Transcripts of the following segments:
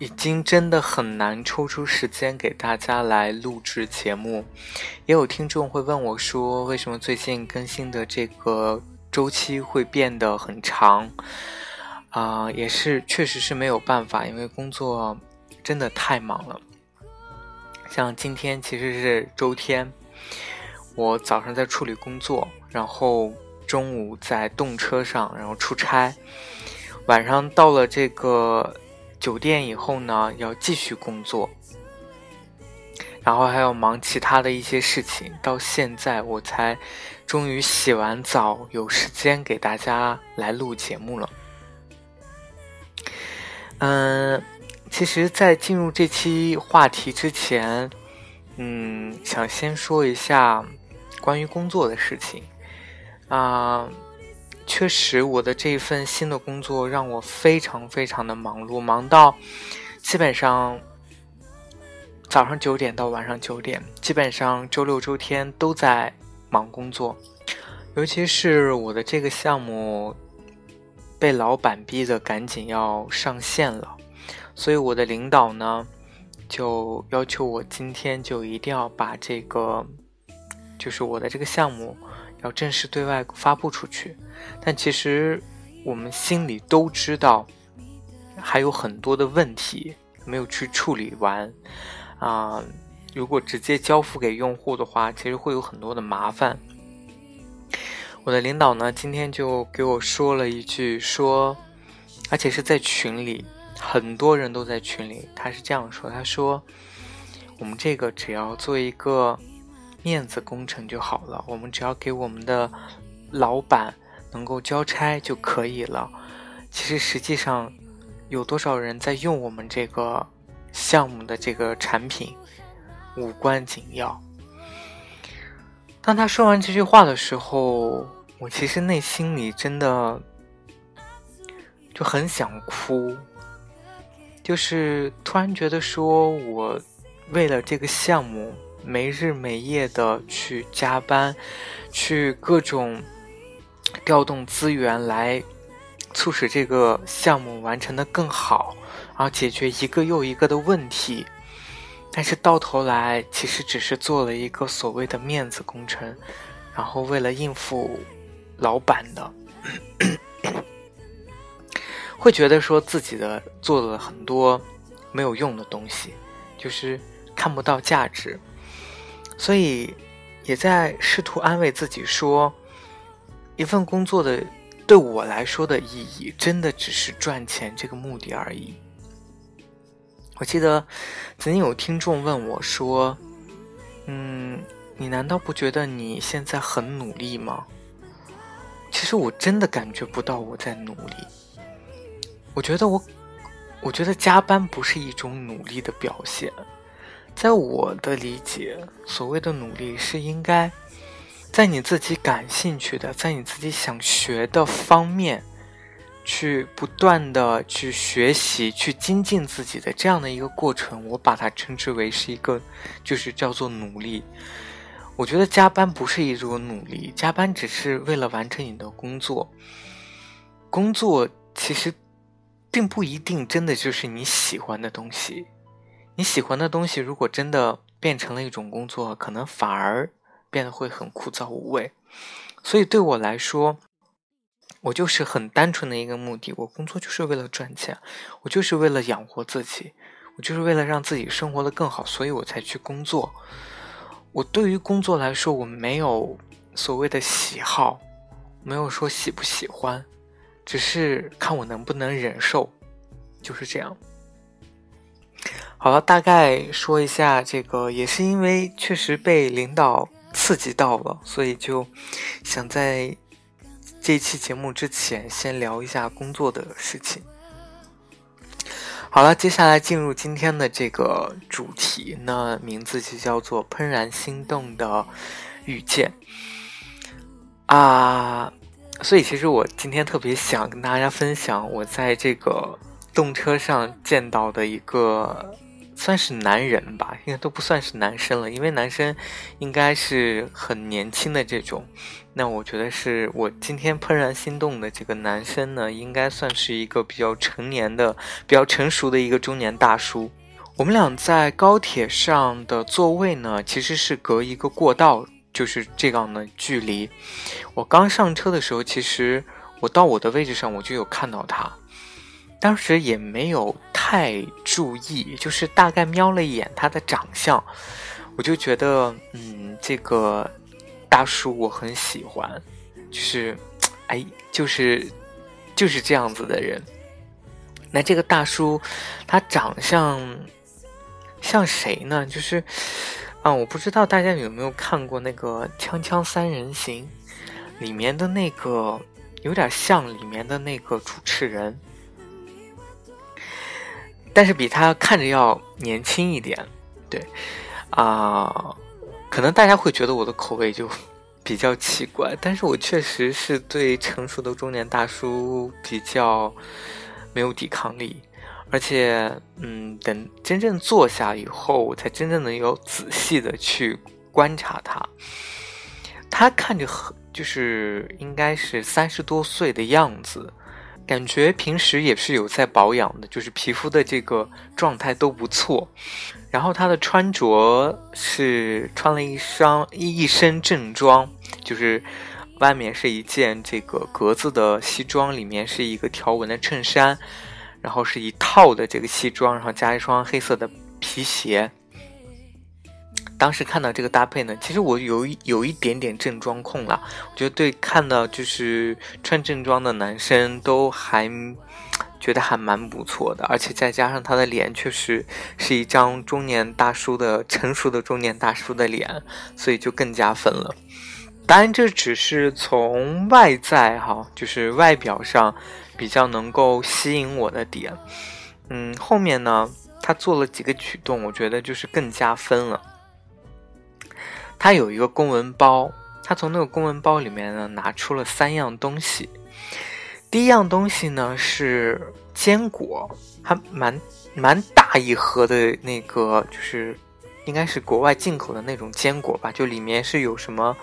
已经真的很难抽出时间给大家来录制节目，也有听众会问我说，为什么最近更新的这个周期会变得很长？啊，也是确实是没有办法，因为工作真的太忙了。像今天其实是周天，我早上在处理工作，然后中午在动车上，然后出差，晚上到了这个。酒店以后呢，要继续工作，然后还要忙其他的一些事情。到现在我才终于洗完澡，有时间给大家来录节目了。嗯，其实，在进入这期话题之前，嗯，想先说一下关于工作的事情啊。确实，我的这一份新的工作让我非常非常的忙碌，忙到基本上早上九点到晚上九点，基本上周六周天都在忙工作。尤其是我的这个项目被老板逼得赶紧要上线了，所以我的领导呢就要求我今天就一定要把这个，就是我的这个项目。要正式对外发布出去，但其实我们心里都知道，还有很多的问题没有去处理完。啊，如果直接交付给用户的话，其实会有很多的麻烦。我的领导呢，今天就给我说了一句，说，而且是在群里，很多人都在群里，他是这样说，他说，我们这个只要做一个。面子工程就好了，我们只要给我们的老板能够交差就可以了。其实实际上有多少人在用我们这个项目的这个产品，无关紧要。当他说完这句话的时候，我其实内心里真的就很想哭，就是突然觉得说我为了这个项目。没日没夜的去加班，去各种调动资源来促使这个项目完成的更好，然后解决一个又一个的问题。但是到头来，其实只是做了一个所谓的面子工程，然后为了应付老板的，会觉得说自己的做了很多没有用的东西，就是看不到价值。所以，也在试图安慰自己说，一份工作的对我来说的意义，真的只是赚钱这个目的而已。我记得曾经有听众问我说：“嗯，你难道不觉得你现在很努力吗？”其实我真的感觉不到我在努力。我觉得我，我觉得加班不是一种努力的表现。在我的理解，所谓的努力是应该在你自己感兴趣的，在你自己想学的方面，去不断的去学习、去精进自己的这样的一个过程。我把它称之为是一个，就是叫做努力。我觉得加班不是一种努力，加班只是为了完成你的工作。工作其实并不一定真的就是你喜欢的东西。你喜欢的东西，如果真的变成了一种工作，可能反而变得会很枯燥无味。所以对我来说，我就是很单纯的一个目的，我工作就是为了赚钱，我就是为了养活自己，我就是为了让自己生活的更好，所以我才去工作。我对于工作来说，我没有所谓的喜好，没有说喜不喜欢，只是看我能不能忍受，就是这样。好了，大概说一下这个，也是因为确实被领导刺激到了，所以就想在这期节目之前先聊一下工作的事情。好了，接下来进入今天的这个主题，那名字就叫做“怦然心动的遇见”啊。所以，其实我今天特别想跟大家分享我在这个动车上见到的一个，算是男人吧，应该都不算是男生了，因为男生应该是很年轻的这种。那我觉得是我今天怦然心动的这个男生呢，应该算是一个比较成年的、比较成熟的一个中年大叔。我们俩在高铁上的座位呢，其实是隔一个过道。就是这样的距离，我刚上车的时候，其实我到我的位置上，我就有看到他，当时也没有太注意，就是大概瞄了一眼他的长相，我就觉得，嗯，这个大叔我很喜欢，就是，哎，就是就是这样子的人。那这个大叔，他长相像谁呢？就是。啊，我不知道大家有没有看过那个《锵锵三人行》里面的那个，有点像里面的那个主持人，但是比他看着要年轻一点。对，啊，可能大家会觉得我的口味就 比较奇怪，但是我确实是对成熟的中年大叔比较没有抵抗力。而且，嗯，等真正坐下以后，我才真正能有仔细的去观察他。他看着很，就是应该是三十多岁的样子，感觉平时也是有在保养的，就是皮肤的这个状态都不错。然后他的穿着是穿了一双一一身正装，就是外面是一件这个格子的西装，里面是一个条纹的衬衫。然后是一套的这个西装，然后加一双黑色的皮鞋。当时看到这个搭配呢，其实我有有一点点正装控了。我觉得对看到就是穿正装的男生都还 觉得还蛮不错的，而且再加上他的脸确实是一张中年大叔的成熟的中年大叔的脸，所以就更加分了。当然，这只是从外在哈，就是外表上。比较能够吸引我的点，嗯，后面呢，他做了几个举动，我觉得就是更加分了。他有一个公文包，他从那个公文包里面呢拿出了三样东西。第一样东西呢是坚果，还蛮蛮大一盒的那个，就是应该是国外进口的那种坚果吧，就里面是有什么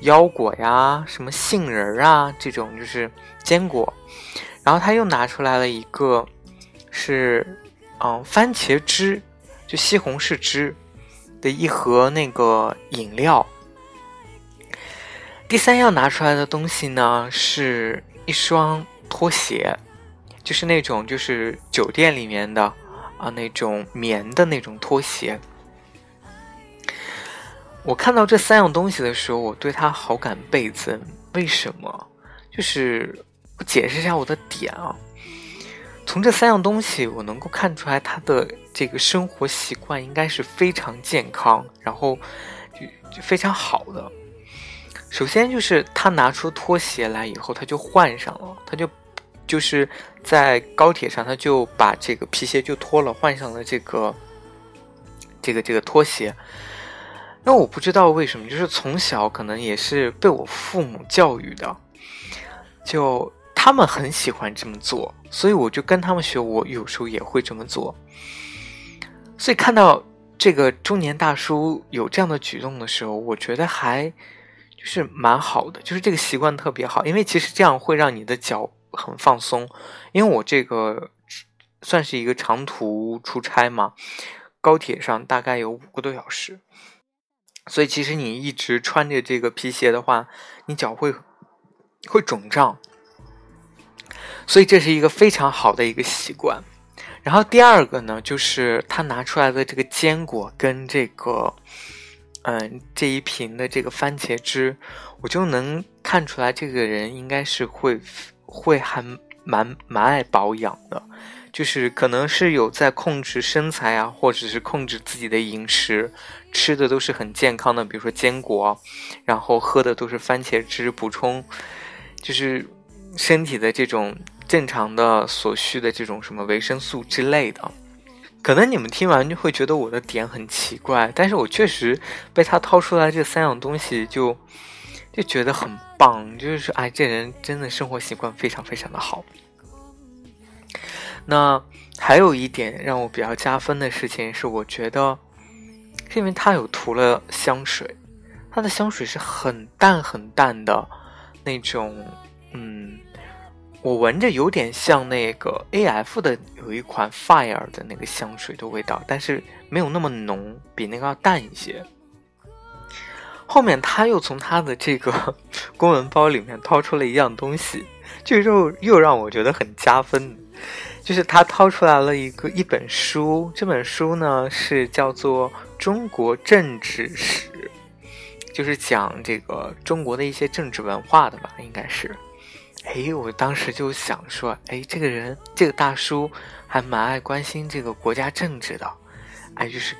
腰果呀、什么杏仁啊这种，就是坚果。然后他又拿出来了一个，是，嗯，番茄汁，就西红柿汁的一盒那个饮料。第三样拿出来的东西呢，是一双拖鞋，就是那种就是酒店里面的啊那种棉的那种拖鞋。我看到这三样东西的时候，我对他好感倍增。为什么？就是。我解释一下我的点啊，从这三样东西，我能够看出来他的这个生活习惯应该是非常健康，然后就就非常好的。首先就是他拿出拖鞋来以后，他就换上了，他就就是在高铁上，他就把这个皮鞋就脱了，换上了这个这个这个拖鞋。那我不知道为什么，就是从小可能也是被我父母教育的，就。他们很喜欢这么做，所以我就跟他们学。我有时候也会这么做。所以看到这个中年大叔有这样的举动的时候，我觉得还就是蛮好的，就是这个习惯特别好。因为其实这样会让你的脚很放松。因为我这个算是一个长途出差嘛，高铁上大概有五个多小时，所以其实你一直穿着这个皮鞋的话，你脚会会肿胀。所以这是一个非常好的一个习惯，然后第二个呢，就是他拿出来的这个坚果跟这个，嗯，这一瓶的这个番茄汁，我就能看出来这个人应该是会会还蛮蛮爱保养的，就是可能是有在控制身材啊，或者是控制自己的饮食，吃的都是很健康的，比如说坚果，然后喝的都是番茄汁补充，就是身体的这种。正常的所需的这种什么维生素之类的。可能你们听完就会觉得我的点很奇怪，但是我确实被他掏出来这三样东西就就觉得很棒，就是说，哎，这人真的生活习惯非常非常的好。那还有一点让我比较加分的事情是，我觉得是因为他有涂了香水，他的香水是很淡很淡的那种，嗯。我闻着有点像那个 A F 的有一款 Fire 的那个香水的味道，但是没有那么浓，比那个要淡一些。后面他又从他的这个 公文包里面掏出了一样东西，就又又让我觉得很加分，就是他掏出来了一个一本书，这本书呢是叫做《中国政治史》，就是讲这个中国的一些政治文化的吧，应该是。哎，我当时就想说，哎，这个人，这个大叔还蛮爱关心这个国家政治的，哎，就是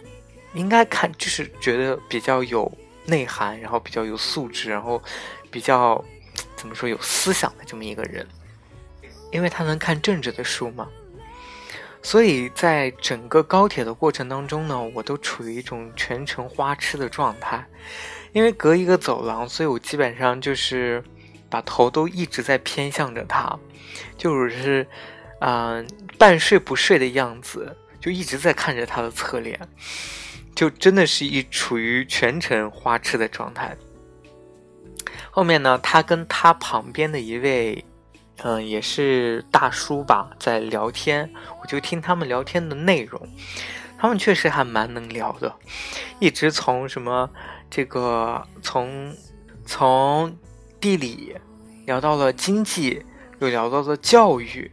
应该看，就是觉得比较有内涵，然后比较有素质，然后比较怎么说有思想的这么一个人，因为他能看政治的书嘛，所以在整个高铁的过程当中呢，我都处于一种全程花痴的状态，因为隔一个走廊，所以我基本上就是。把头都一直在偏向着他，就是，嗯，半睡不睡的样子，就一直在看着他的侧脸，就真的是一处于全程花痴的状态。后面呢，他跟他旁边的一位，嗯，也是大叔吧，在聊天，我就听他们聊天的内容，他们确实还蛮能聊的，一直从什么这个从从。地理聊到了经济，又聊到了教育，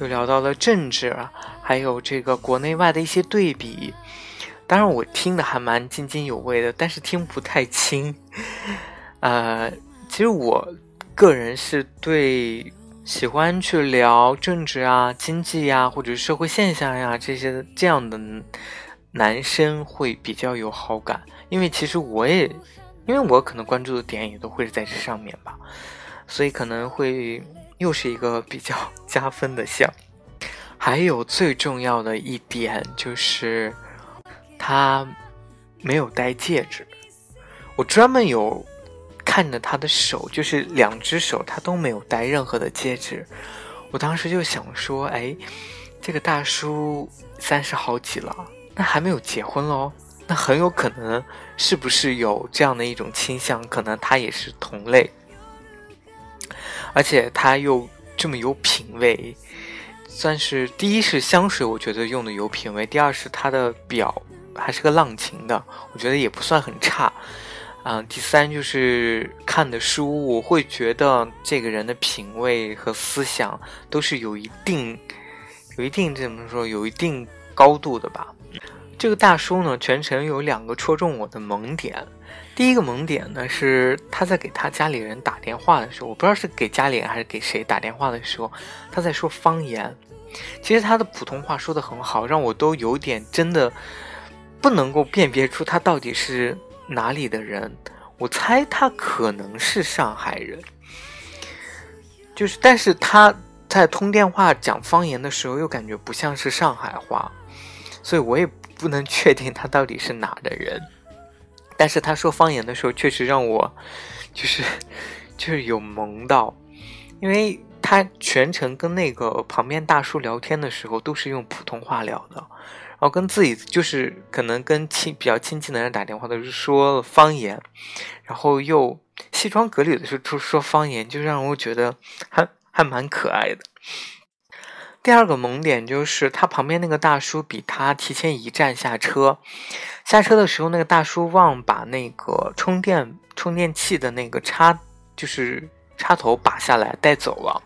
又聊到了政治，还有这个国内外的一些对比。当然，我听的还蛮津津有味的，但是听不太清。呃，其实我个人是对喜欢去聊政治啊、经济呀，或者社会现象呀这些这样的男生会比较有好感，因为其实我也。因为我可能关注的点也都会是在这上面吧，所以可能会又是一个比较 加分的项。还有最重要的一点就是，他没有戴戒指。我专门有看着他的手，就是两只手他都没有戴任何的戒指。我当时就想说，哎，这个大叔三十好几了，那还没有结婚喽？那很有可能是不是有这样的一种倾向？可能他也是同类，而且他又这么有品味，算是第一是香水，我觉得用的有品味；第二是他的表还是个浪琴的，我觉得也不算很差。嗯，第三就是看的书，我会觉得这个人的品味和思想都是有一定、有一定怎么说，有一定高度的吧。这个大叔呢，全程有两个戳中我的萌点。第一个萌点呢，是他在给他家里人打电话的时候，我不知道是给家里人还是给谁打电话的时候，他在说方言。其实他的普通话说的很好，让我都有点真的不能够辨别出他到底是哪里的人。我猜他可能是上海人，就是，但是他在通电话讲方言的时候，又感觉不像是上海话，所以我也。不能确定他到底是哪的人，但是他说方言的时候，确实让我就是 就是有萌到，因为他全程跟那个旁边大叔聊天的时候都是用普通话聊的，然后跟自己就是可能跟亲比较亲近的人打电话都是说方言，然后又西装革履的时候说方言，就让我觉得还还蛮可爱的。第二个萌点就是他旁边那个大叔比他提前一站下车，下车的时候那个大叔忘把那个充电充电器的那个插就是插头拔下来带走了，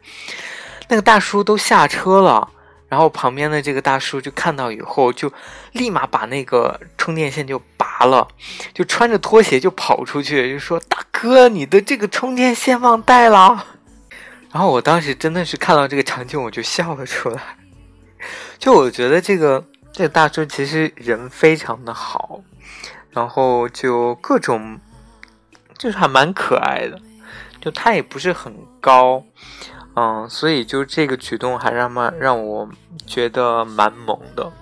那个大叔都下车了，然后旁边的这个大叔就看到以后就立马把那个充电线就拔了，就穿着拖鞋就跑出去就说大哥你的这个充电线忘带了。然后我当时真的是看到这个场景，我就笑了出来。就我觉得这个这个大叔其实人非常的好，然后就各种就是还蛮可爱的。就他也不是很高，嗯，所以就这个举动还让蛮让我觉得蛮萌的。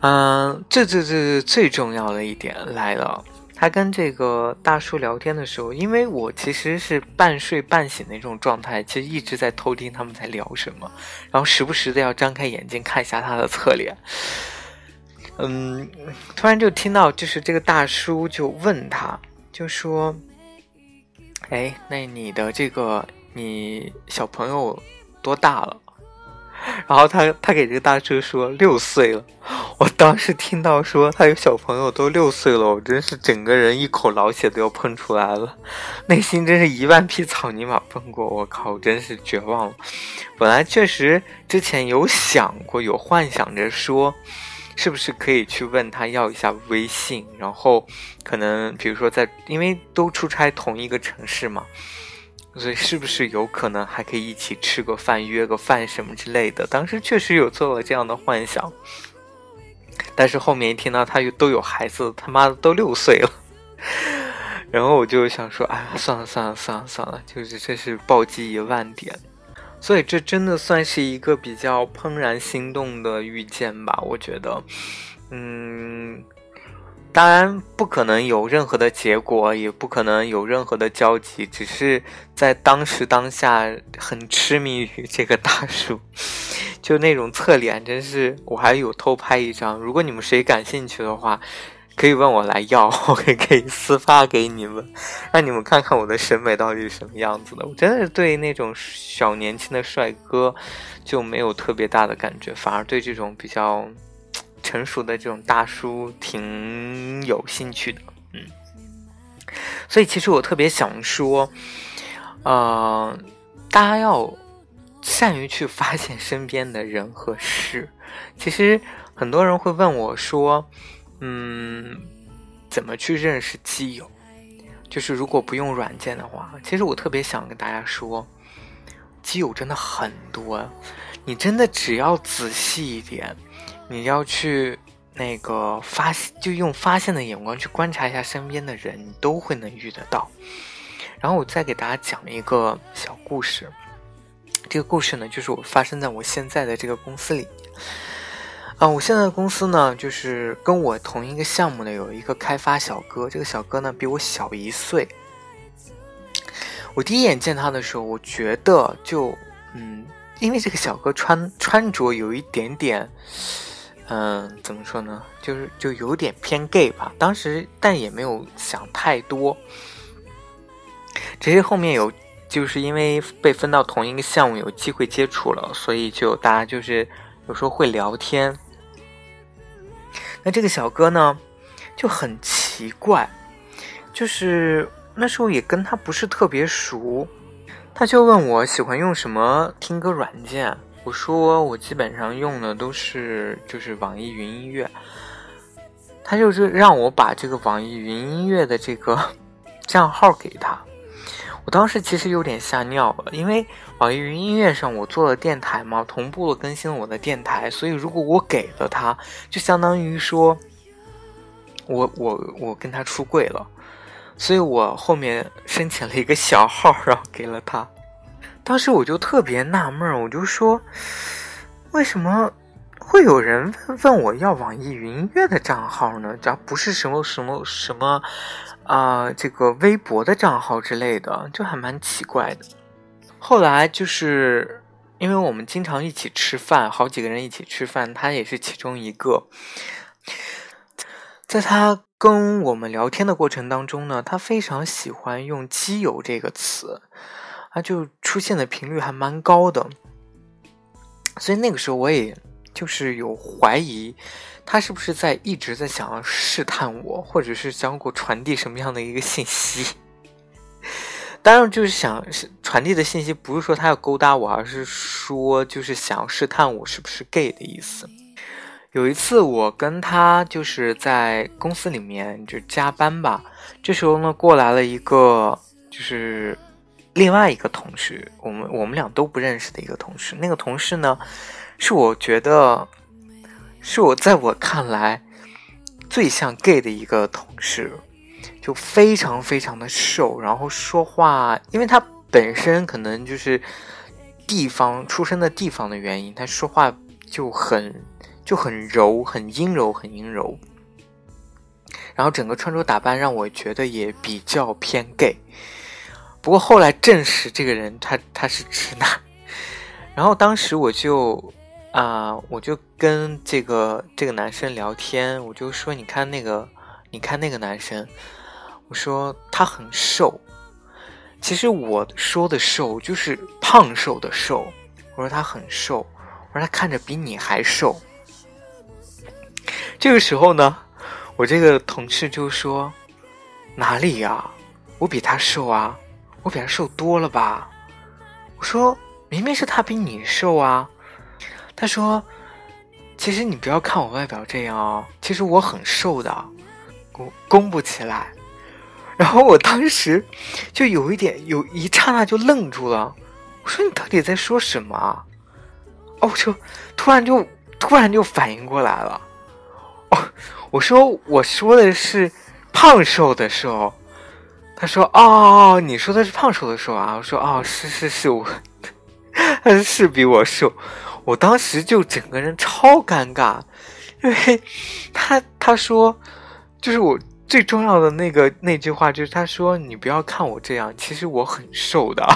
嗯，这这这最重要的一点来了。他跟这个大叔聊天的时候，因为我其实是半睡半醒的那种状态，其实一直在偷听他们在聊什么，然后时不时的要张开眼睛看一下他的侧脸。嗯，突然就听到，就是这个大叔就问他，就说：“哎，那你的这个你小朋友多大了？”然后他他给这个大叔说六岁了。我当时听到说他有小朋友都六岁了，我真是整个人一口老血都要喷出来了，内心真是一万匹草泥马奔过。我靠，真是绝望了。本来确实之前有想过，有幻想着说。是不是可以去问他要一下微信？然后可能比如说在，因为都出差同一个城市嘛，所以是不是有可能还可以一起吃个饭、约个饭什么之类的？当时确实有做了这样的幻想，但是后面一听到他又都有孩子，他妈的都六岁了，然后我就想说，哎，算了算了算了算了，就是这是暴击一万点。所以这真的算是一个比较怦然心动的遇见吧？我觉得，嗯，当然不可能有任何的结果，也不可能有任何的交集，只是在当时当下很痴迷于这个大叔，就那种侧脸，真是我还有偷拍一张。如果你们谁感兴趣的话。可以问我来要，我也可以私发给你们，让你们看看我的审美到底是什么样子的。我真的是对那种小年轻的帅哥就没有特别大的感觉，反而对这种比较成熟的这种大叔挺有兴趣的。嗯，所以其实我特别想说，呃，大家要善于去发现身边的人和事。其实很多人会问我说。嗯，怎么去认识基友？就是如果不用软件的话，其实我特别想跟大家说，基友真的很多。你真的只要仔细一点，你要去那个发，就用发现的眼光去观察一下身边的人，你都会能遇得到。然后我再给大家讲一个小故事。这个故事呢，就是我发生在我现在的这个公司里。啊，我现在的公司呢，就是跟我同一个项目的有一个开发小哥，这个小哥呢比我小一岁。我第一眼见他的时候，我觉得就嗯，因为这个小哥穿穿着有一点点，嗯，怎么说呢，就是就有点偏 gay 吧。当时但也没有想太多，只是后面有就是因为被分到同一个项目，有机会接触了，所以就大家就是有时候会聊天。那这个小哥呢，就很奇怪，就是那时候也跟他不是特别熟，他就问我喜欢用什么听歌软件，我说我基本上用的都是就是网易云音乐，他就是让我把这个网易云音乐的这个 账号给他。我当时其实有点吓尿了，因为网易云音乐上我做了电台嘛，同步了更新了我的电台，所以如果我给了他，就相当于说，我我我跟他出柜了，所以我后面申请了一个小号，然后给了他。当时我就特别纳闷，我就说，为什么会有人问我要网易云音乐的账号呢？这不是什么什么什么。啊，这个微博的账号之类的，就还蛮奇怪的。后来就是因为我们经常一起吃饭，好几个人一起吃饭，他也是其中一个。在他跟我们聊天的过程当中呢，他非常喜欢用“基友”这个词，啊，就出现的频率还蛮高的。所以那个时候我也就是有怀疑。他是不是在一直在想要试探我，或者是想给我传递什么样的一个信息？当然，就是想传递的信息不是说他要勾搭我，而是说就是想试探我是不是 gay 的意思。有一次，我跟他就是在公司里面就加班吧，这时候呢过来了一个就是另外一个同事，我们我们俩都不认识的一个同事。那个同事呢，是我觉得。是我在我看来最像 gay 的一个同事，就非常非常的瘦，然后说话，因为他本身可能就是地方出生的地方的原因，他说话就很就很柔，很阴柔，很阴柔。然后整个穿着打扮让我觉得也比较偏 gay。不过后来证实这个人他他是直男。然后当时我就啊，我就跟这个这个男生聊天，我就说：“你看那个，你看那个男生。”我说他很瘦，其实我说的瘦就是胖瘦的瘦。我说他很瘦，我说他看着比你还瘦。这个时候呢，我这个同事就说：“哪里呀？我比他瘦啊，我比他瘦多了吧？”我说：“明明是他比你瘦啊。”他说：“其实你不要看我外表这样哦，其实我很瘦的，公公不起来。”然后我当时就有一点，有一刹那就愣住了。我说：“你到底在说什么？”哦，我就突然就突然就反应过来了。哦，我说我说的是胖瘦的瘦。他说：“哦，你说的是胖瘦的瘦啊？”我说：“哦，是是是，我他 是比我瘦。”我当时就整个人超尴尬，因为他他说就是我。最重要的那个那句话就是他说：“你不要看我这样，其实我很瘦的。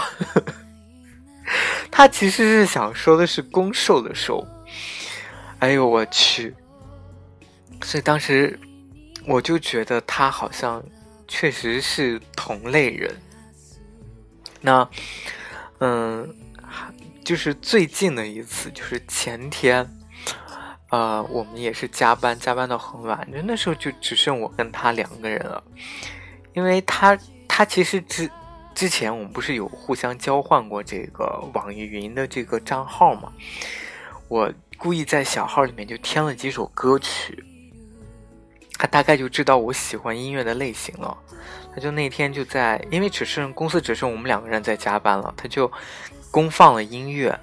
”他其实是想说的是攻瘦的瘦。哎呦我去！所以当时我就觉得他好像确实是同类人。那嗯，就是最近的一次，就是前天。呃，我们也是加班，加班到很晚，就那时候就只剩我跟他两个人了，因为他他其实之之前我们不是有互相交换过这个网易云的这个账号嘛，我故意在小号里面就添了几首歌曲，他大概就知道我喜欢音乐的类型了，他就那天就在，因为只剩公司只剩我们两个人在加班了，他就公放了音乐。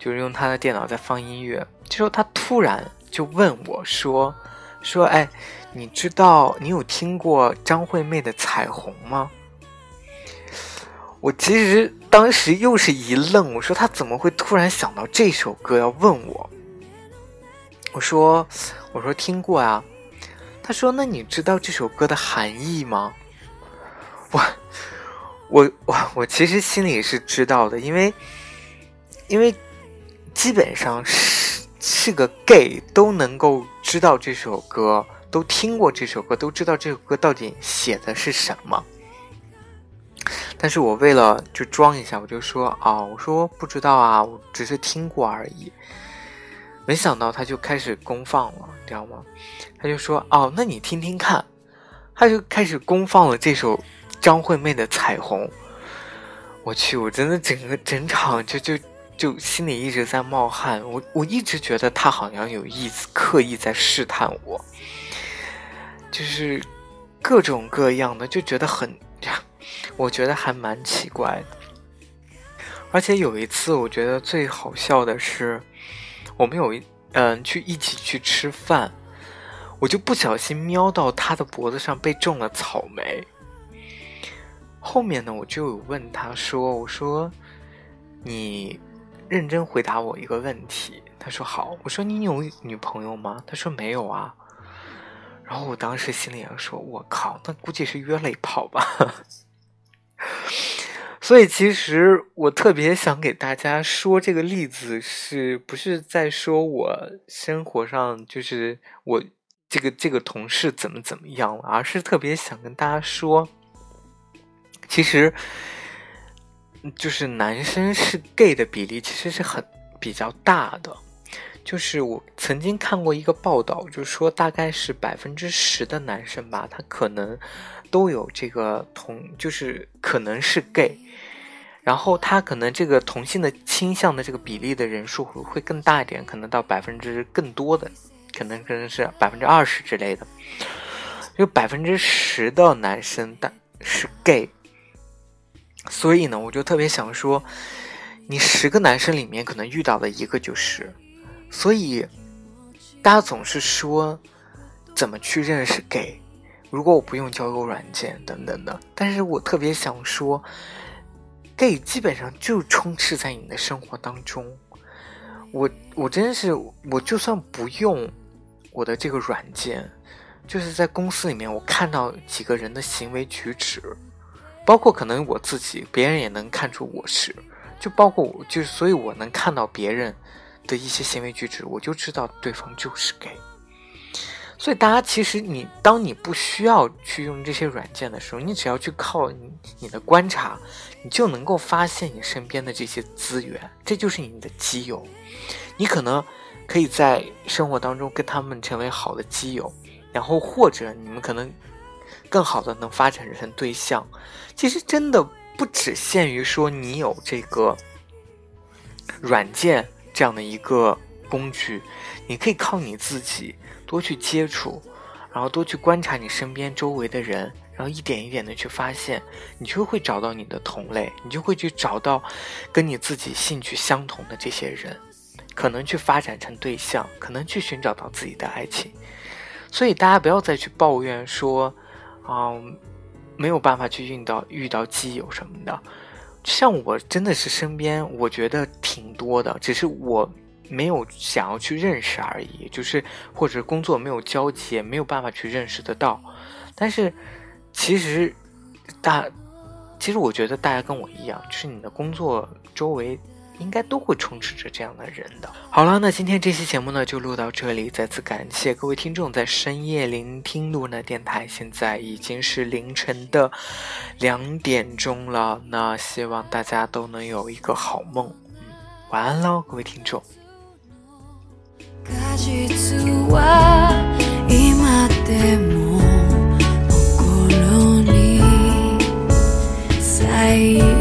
就是用他的电脑在放音乐，这时候他突然就问我说：“说哎，你知道你有听过张惠妹的《彩虹》吗？”我其实当时又是一愣，我说他怎么会突然想到这首歌要问我？我说我说听过啊。他说那你知道这首歌的含义吗？我我我我其实心里是知道的，因为因为。基本上是是个 gay 都能够知道这首歌，都听过这首歌，都知道这首歌到底写的是什么。但是我为了就装一下，我就说啊，我说不知道啊，我只是听过而已。没想到他就开始公放了，你知道吗？他就说哦，那你听听看，他就开始公放了这首张惠妹的《彩虹》。我去，我真的整个整场就就。就心里一直在冒汗，我我一直觉得他好像有意思，刻意在试探我，就是各种各样的，就觉得很，我觉得还蛮奇怪的。而且有一次，我觉得最好笑的是，我们有一嗯去一起去吃饭，我就不小心瞄到他的脖子上被种了草莓。后面呢，我就有问他说：“我说你。”认真回答我一个问题，他说好。我说你有女朋友吗？他说没有啊。然后我当时心里也说，我靠，那估计是约了一炮吧。所以其实我特别想给大家说这个例子，是不是在说我生活上就是我这个这个同事怎么怎么样了，而是特别想跟大家说，其实。就是男生是 gay 的比例其实是很比较大的，就是我曾经看过一个报道，就是说大概是百分之十的男生吧，他可能都有这个同，就是可能是 gay，然后他可能这个同性的倾向的这个比例的人数会会更大一点，可能到百分之更多的，可能可能是百分之二十之类的，有百分之十的男生但是 gay。所以呢，我就特别想说，你十个男生里面可能遇到的一个就是，所以大家总是说怎么去认识 gay，如果我不用交友软件等等的，但是我特别想说，gay 基本上就充斥在你的生活当中。我我真是，我就算不用我的这个软件，就是在公司里面，我看到几个人的行为举止，包括可能我自己，别人也能看出我是，就包括我，就是所以我能看到别人的一些行为举止，我就知道对方就是 gay。所以，大家其实你，当你不需要去用这些软件的时候，你只要去靠你你的观察，你就能够发现你身边的这些资源，这就是你的基友。你可能可以在生活当中跟他们成为好的基友，然后或者你们可能更好的能发展成对象。其实真的不只限于说你有这个软件这样的一个工具，你可以靠你自己。多去接触，然后多去观察你身边周围的人，然后一点一点的去发现，你就会找到你的同类，你就会去找到跟你自己兴趣相同的这些人，可能去发展成对象，可能去寻找到自己的爱情。所以大家不要再去抱怨说，啊，没有办法去遇到遇到基友什么的。像我真的是身边我觉得挺多的，只是我。没有想要去认识而已，就是或者工作没有交集，没有办法去认识得到。但是，其实大，其实我觉得大家跟我一样，就是你的工作周围应该都会充斥着这样的人的。好了，那今天这期节目呢就录到这里，再次感谢各位听众在深夜聆听露娜电台，现在已经是凌晨的两点钟了，那希望大家都能有一个好梦，嗯，晚安喽，各位听众。Bye.